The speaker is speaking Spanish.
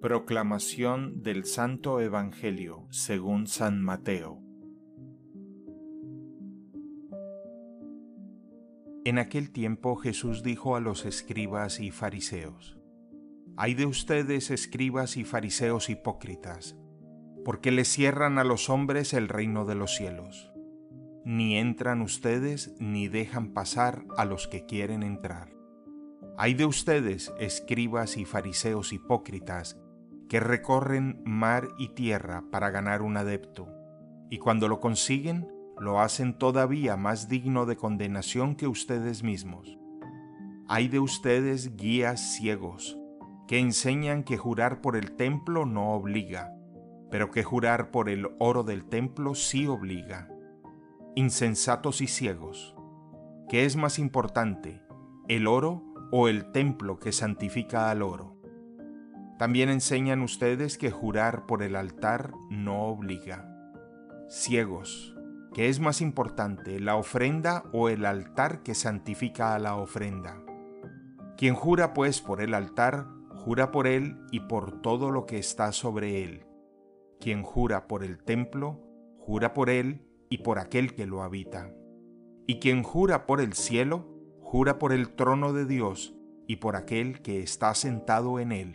Proclamación del Santo Evangelio según San Mateo En aquel tiempo Jesús dijo a los escribas y fariseos, Hay de ustedes escribas y fariseos hipócritas, porque les cierran a los hombres el reino de los cielos. Ni entran ustedes ni dejan pasar a los que quieren entrar. Hay de ustedes, escribas y fariseos hipócritas, que recorren mar y tierra para ganar un adepto, y cuando lo consiguen, lo hacen todavía más digno de condenación que ustedes mismos. Hay de ustedes guías ciegos, que enseñan que jurar por el templo no obliga, pero que jurar por el oro del templo sí obliga. Insensatos y ciegos, ¿qué es más importante, el oro o el templo que santifica al oro. También enseñan ustedes que jurar por el altar no obliga. Ciegos, ¿qué es más importante, la ofrenda o el altar que santifica a la ofrenda? Quien jura pues por el altar, jura por él y por todo lo que está sobre él. Quien jura por el templo, jura por él y por aquel que lo habita. Y quien jura por el cielo, jura por el trono de Dios y por aquel que está sentado en él.